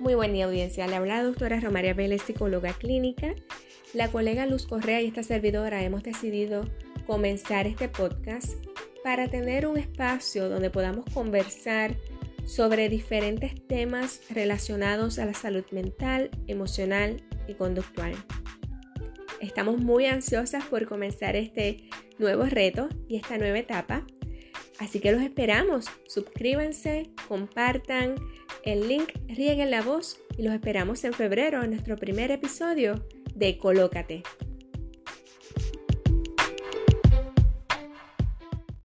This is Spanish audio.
Muy buen día audiencia. Le habla la doctora Romaria Vélez, psicóloga clínica. La colega Luz Correa y esta servidora hemos decidido comenzar este podcast para tener un espacio donde podamos conversar sobre diferentes temas relacionados a la salud mental, emocional y conductual. Estamos muy ansiosas por comenzar este nuevo reto y esta nueva etapa Así que los esperamos. Suscríbanse, compartan el link, rieguen la voz y los esperamos en febrero en nuestro primer episodio de Colócate.